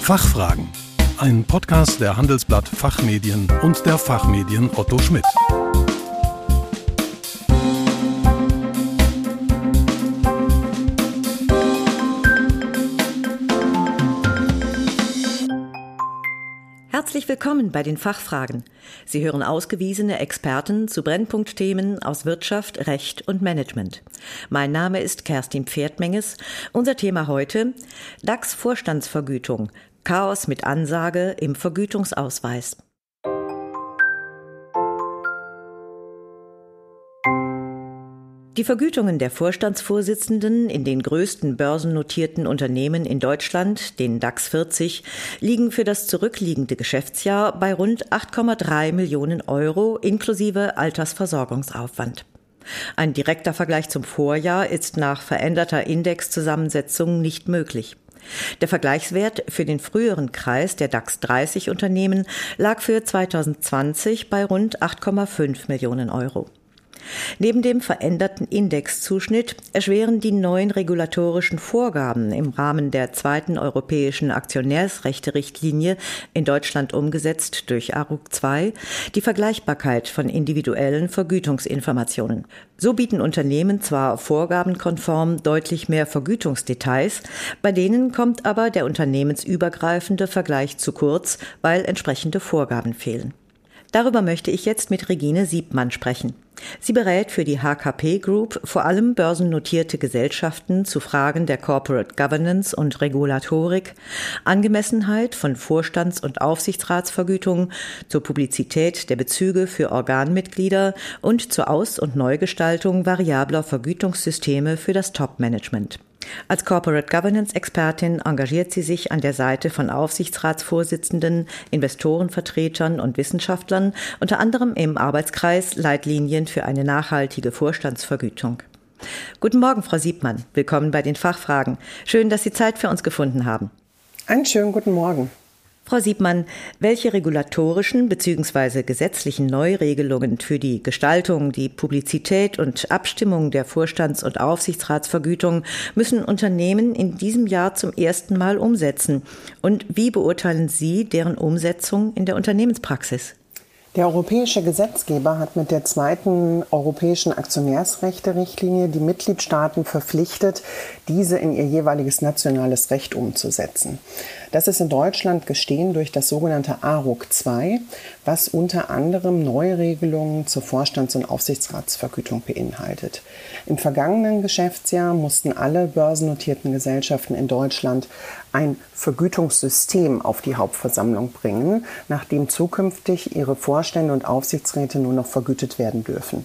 Fachfragen. Ein Podcast der Handelsblatt Fachmedien und der Fachmedien Otto Schmidt. Herzlich willkommen bei den Fachfragen. Sie hören ausgewiesene Experten zu Brennpunktthemen aus Wirtschaft, Recht und Management. Mein Name ist Kerstin Pferdmenges. Unser Thema heute DAX Vorstandsvergütung. Chaos mit Ansage im Vergütungsausweis. Die Vergütungen der Vorstandsvorsitzenden in den größten börsennotierten Unternehmen in Deutschland, den DAX 40, liegen für das zurückliegende Geschäftsjahr bei rund 8,3 Millionen Euro inklusive Altersversorgungsaufwand. Ein direkter Vergleich zum Vorjahr ist nach veränderter Indexzusammensetzung nicht möglich. Der Vergleichswert für den früheren Kreis der DAX 30 Unternehmen lag für 2020 bei rund 8,5 Millionen Euro. Neben dem veränderten Indexzuschnitt erschweren die neuen regulatorischen Vorgaben im Rahmen der zweiten europäischen Aktionärsrechte-Richtlinie in Deutschland umgesetzt durch ARUG II die Vergleichbarkeit von individuellen Vergütungsinformationen. So bieten Unternehmen zwar vorgabenkonform deutlich mehr Vergütungsdetails, bei denen kommt aber der unternehmensübergreifende Vergleich zu kurz, weil entsprechende Vorgaben fehlen. Darüber möchte ich jetzt mit Regine Siebmann sprechen. Sie berät für die HKP Group vor allem börsennotierte Gesellschaften zu Fragen der Corporate Governance und Regulatorik, Angemessenheit von Vorstands- und Aufsichtsratsvergütungen, zur Publizität der Bezüge für Organmitglieder und zur Aus- und Neugestaltung variabler Vergütungssysteme für das Top-Management. Als Corporate Governance Expertin engagiert sie sich an der Seite von Aufsichtsratsvorsitzenden, Investorenvertretern und Wissenschaftlern, unter anderem im Arbeitskreis Leitlinien für eine nachhaltige Vorstandsvergütung. Guten Morgen, Frau Siebmann. Willkommen bei den Fachfragen. Schön, dass Sie Zeit für uns gefunden haben. Einen schönen guten Morgen. Frau Siebmann, welche regulatorischen bzw. gesetzlichen Neuregelungen für die Gestaltung, die Publizität und Abstimmung der Vorstands- und Aufsichtsratsvergütung müssen Unternehmen in diesem Jahr zum ersten Mal umsetzen? Und wie beurteilen Sie deren Umsetzung in der Unternehmenspraxis? Der europäische Gesetzgeber hat mit der zweiten europäischen Aktionärsrechte-Richtlinie die Mitgliedstaaten verpflichtet, diese in ihr jeweiliges nationales Recht umzusetzen. Das ist in Deutschland gestehen durch das sogenannte ARUG II, was unter anderem Neuregelungen zur Vorstands- und Aufsichtsratsvergütung beinhaltet. Im vergangenen Geschäftsjahr mussten alle börsennotierten Gesellschaften in Deutschland ein Vergütungssystem auf die Hauptversammlung bringen, nachdem zukünftig ihre Vorstände und Aufsichtsräte nur noch vergütet werden dürfen.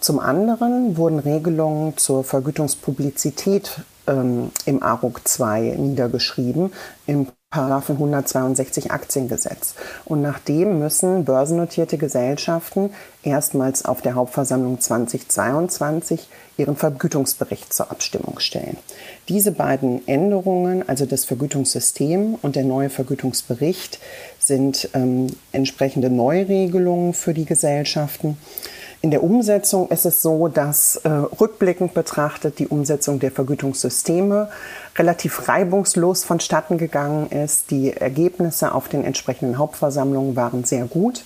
Zum anderen wurden Regelungen zur Vergütungspublizität ähm, im ARUG II niedergeschrieben, im Paragraphen 162 Aktiengesetz. Und nachdem müssen börsennotierte Gesellschaften erstmals auf der Hauptversammlung 2022 ihren Vergütungsbericht zur Abstimmung stellen. Diese beiden Änderungen, also das Vergütungssystem und der neue Vergütungsbericht, sind ähm, entsprechende Neuregelungen für die Gesellschaften. In der Umsetzung ist es so, dass äh, rückblickend betrachtet die Umsetzung der Vergütungssysteme relativ reibungslos vonstatten gegangen ist. Die Ergebnisse auf den entsprechenden Hauptversammlungen waren sehr gut.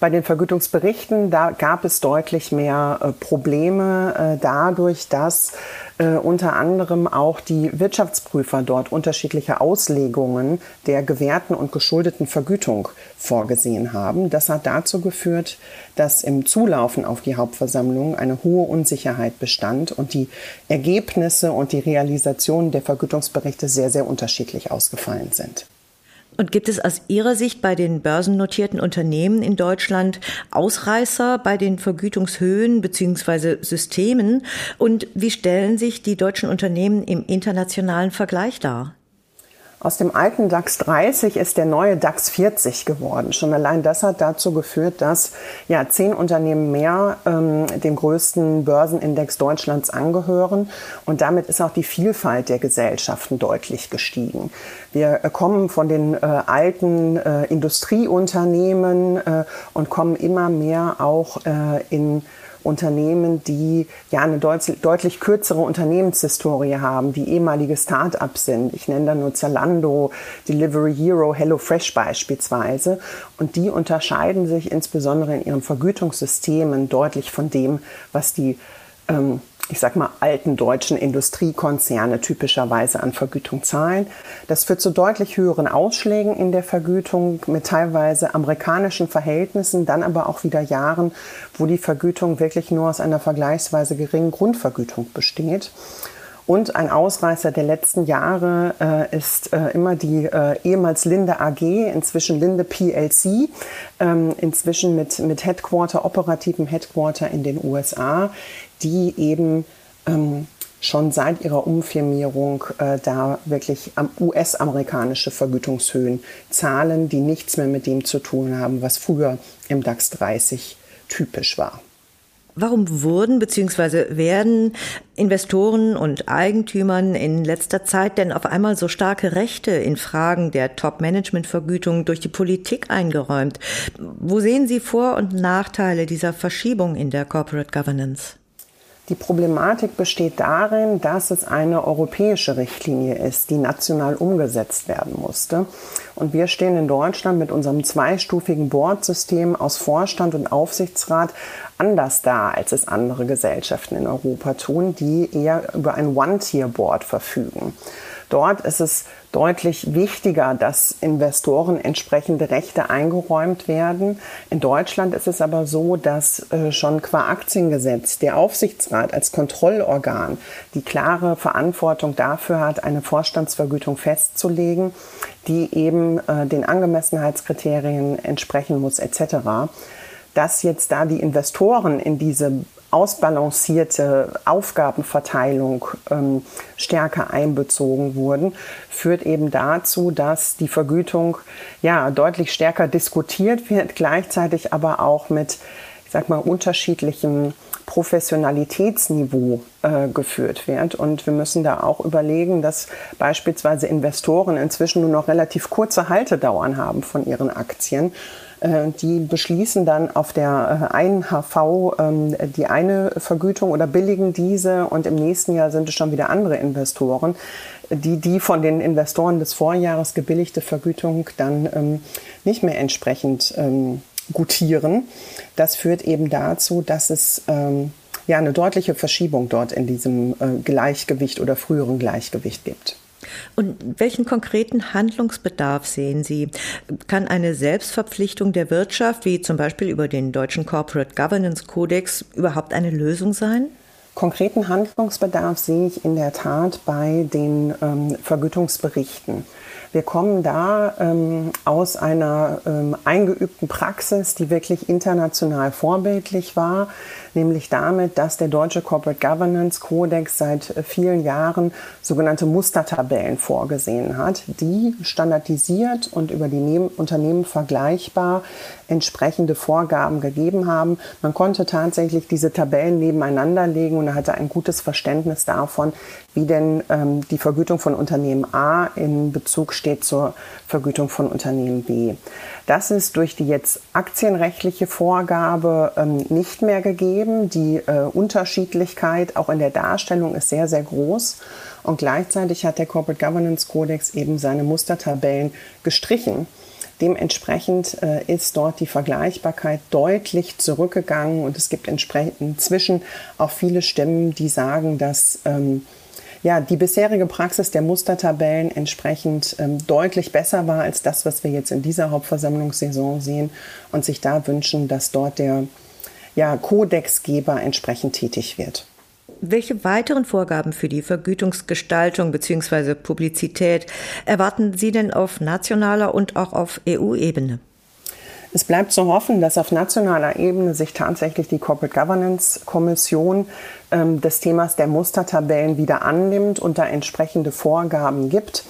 Bei den Vergütungsberichten, da gab es deutlich mehr äh, Probleme äh, dadurch, dass äh, unter anderem auch die Wirtschaftsprüfer dort unterschiedliche Auslegungen der gewährten und geschuldeten Vergütung vorgesehen haben. Das hat dazu geführt, dass im Zulaufen auf die Hauptversammlung eine hohe Unsicherheit bestand und die Ergebnisse und die Realisation der Vergütungsberichte sehr, sehr unterschiedlich ausgefallen sind. Und gibt es aus Ihrer Sicht bei den börsennotierten Unternehmen in Deutschland Ausreißer bei den Vergütungshöhen bzw. Systemen? Und wie stellen sich die deutschen Unternehmen im internationalen Vergleich dar? Aus dem alten DAX 30 ist der neue DAX 40 geworden. Schon allein das hat dazu geführt, dass ja zehn Unternehmen mehr ähm, dem größten Börsenindex Deutschlands angehören und damit ist auch die Vielfalt der Gesellschaften deutlich gestiegen. Wir äh, kommen von den äh, alten äh, Industrieunternehmen äh, und kommen immer mehr auch äh, in Unternehmen, die ja eine deut deutlich kürzere Unternehmenshistorie haben, die ehemalige Start-ups sind. Ich nenne da nur Zalando, Delivery Hero, HelloFresh beispielsweise. Und die unterscheiden sich insbesondere in ihren Vergütungssystemen deutlich von dem, was die ähm, ich sag mal, alten deutschen Industriekonzerne typischerweise an Vergütung zahlen. Das führt zu deutlich höheren Ausschlägen in der Vergütung mit teilweise amerikanischen Verhältnissen, dann aber auch wieder Jahren, wo die Vergütung wirklich nur aus einer vergleichsweise geringen Grundvergütung besteht. Und ein Ausreißer der letzten Jahre äh, ist äh, immer die äh, ehemals Linde AG, inzwischen Linde PLC, ähm, inzwischen mit, mit Headquarter, operativem Headquarter in den USA, die eben ähm, schon seit ihrer Umfirmierung äh, da wirklich US-amerikanische Vergütungshöhen zahlen, die nichts mehr mit dem zu tun haben, was früher im DAX 30 typisch war. Warum wurden bzw. werden Investoren und Eigentümern in letzter Zeit denn auf einmal so starke Rechte in Fragen der Top-Management-Vergütung durch die Politik eingeräumt? Wo sehen Sie Vor- und Nachteile dieser Verschiebung in der Corporate Governance? Die Problematik besteht darin, dass es eine europäische Richtlinie ist, die national umgesetzt werden musste. Und wir stehen in Deutschland mit unserem zweistufigen Boardsystem aus Vorstand und Aufsichtsrat anders da, als es andere Gesellschaften in Europa tun, die eher über ein One-Tier-Board verfügen. Dort ist es deutlich wichtiger, dass Investoren entsprechende Rechte eingeräumt werden. In Deutschland ist es aber so, dass äh, schon qua Aktiengesetz der Aufsichtsrat als Kontrollorgan die klare Verantwortung dafür hat, eine Vorstandsvergütung festzulegen, die eben äh, den Angemessenheitskriterien entsprechen muss etc dass jetzt da die Investoren in diese ausbalancierte Aufgabenverteilung ähm, stärker einbezogen wurden, führt eben dazu, dass die Vergütung ja deutlich stärker diskutiert wird, gleichzeitig aber auch mit, ich sag mal, unterschiedlichem Professionalitätsniveau äh, geführt wird. Und wir müssen da auch überlegen, dass beispielsweise Investoren inzwischen nur noch relativ kurze Haltedauern haben von ihren Aktien die beschließen dann auf der äh, einen HV ähm, die eine Vergütung oder billigen diese und im nächsten Jahr sind es schon wieder andere Investoren, die die von den Investoren des Vorjahres gebilligte Vergütung dann ähm, nicht mehr entsprechend ähm, gutieren. Das führt eben dazu, dass es ja eine deutliche Verschiebung dort in diesem äh, Gleichgewicht oder früheren Gleichgewicht gibt. Und welchen konkreten Handlungsbedarf sehen Sie? Kann eine Selbstverpflichtung der Wirtschaft, wie zum Beispiel über den deutschen Corporate Governance Codex, überhaupt eine Lösung sein? Konkreten Handlungsbedarf sehe ich in der Tat bei den ähm, Vergütungsberichten. Wir kommen da ähm, aus einer ähm, eingeübten Praxis, die wirklich international vorbildlich war, nämlich damit, dass der deutsche Corporate Governance Codex seit äh, vielen Jahren sogenannte Mustertabellen vorgesehen hat, die standardisiert und über die Neben Unternehmen vergleichbar entsprechende Vorgaben gegeben haben. Man konnte tatsächlich diese Tabellen nebeneinander legen und hatte ein gutes Verständnis davon, wie denn ähm, die Vergütung von Unternehmen A in Bezug steht zur Vergütung von Unternehmen B. Das ist durch die jetzt aktienrechtliche Vorgabe ähm, nicht mehr gegeben. Die äh, Unterschiedlichkeit auch in der Darstellung ist sehr, sehr groß. Und gleichzeitig hat der Corporate Governance Codex eben seine Mustertabellen gestrichen. Dementsprechend äh, ist dort die Vergleichbarkeit deutlich zurückgegangen und es gibt inzwischen auch viele Stimmen, die sagen, dass ähm, ja, die bisherige Praxis der Mustertabellen entsprechend ähm, deutlich besser war als das, was wir jetzt in dieser Hauptversammlungssaison sehen und sich da wünschen, dass dort der ja, Kodexgeber entsprechend tätig wird. Welche weiteren Vorgaben für die Vergütungsgestaltung bzw. Publizität erwarten Sie denn auf nationaler und auch auf EU-Ebene? Es bleibt zu hoffen, dass auf nationaler Ebene sich tatsächlich die Corporate Governance Kommission ähm, des Themas der Mustertabellen wieder annimmt und da entsprechende Vorgaben gibt.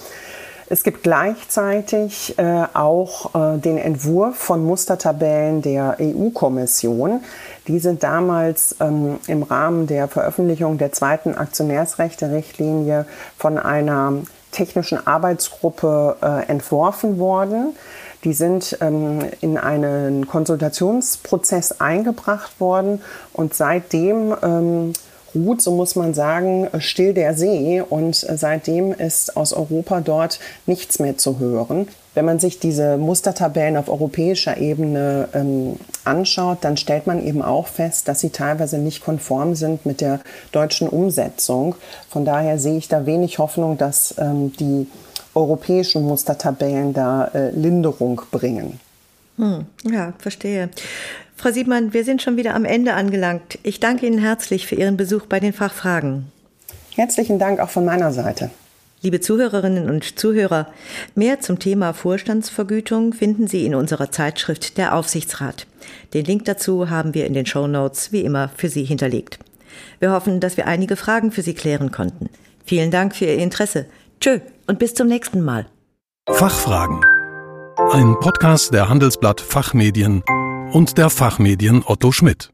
Es gibt gleichzeitig äh, auch äh, den Entwurf von Mustertabellen der EU-Kommission. Die sind damals ähm, im Rahmen der Veröffentlichung der zweiten Aktionärsrechte-Richtlinie von einer technischen Arbeitsgruppe äh, entworfen worden. Die sind ähm, in einen Konsultationsprozess eingebracht worden und seitdem ähm, ruht, so muss man sagen, still der See und seitdem ist aus Europa dort nichts mehr zu hören. Wenn man sich diese Mustertabellen auf europäischer Ebene ähm, anschaut, dann stellt man eben auch fest, dass sie teilweise nicht konform sind mit der deutschen Umsetzung. Von daher sehe ich da wenig Hoffnung, dass ähm, die europäischen Mustertabellen da äh, Linderung bringen. Hm, ja, verstehe. Frau Siebmann, wir sind schon wieder am Ende angelangt. Ich danke Ihnen herzlich für Ihren Besuch bei den Fachfragen. Herzlichen Dank auch von meiner Seite. Liebe Zuhörerinnen und Zuhörer, mehr zum Thema Vorstandsvergütung finden Sie in unserer Zeitschrift Der Aufsichtsrat. Den Link dazu haben wir in den Show Notes wie immer für Sie hinterlegt. Wir hoffen, dass wir einige Fragen für Sie klären konnten. Vielen Dank für Ihr Interesse. Tschö und bis zum nächsten Mal. Fachfragen. Ein Podcast der Handelsblatt Fachmedien und der Fachmedien Otto Schmidt.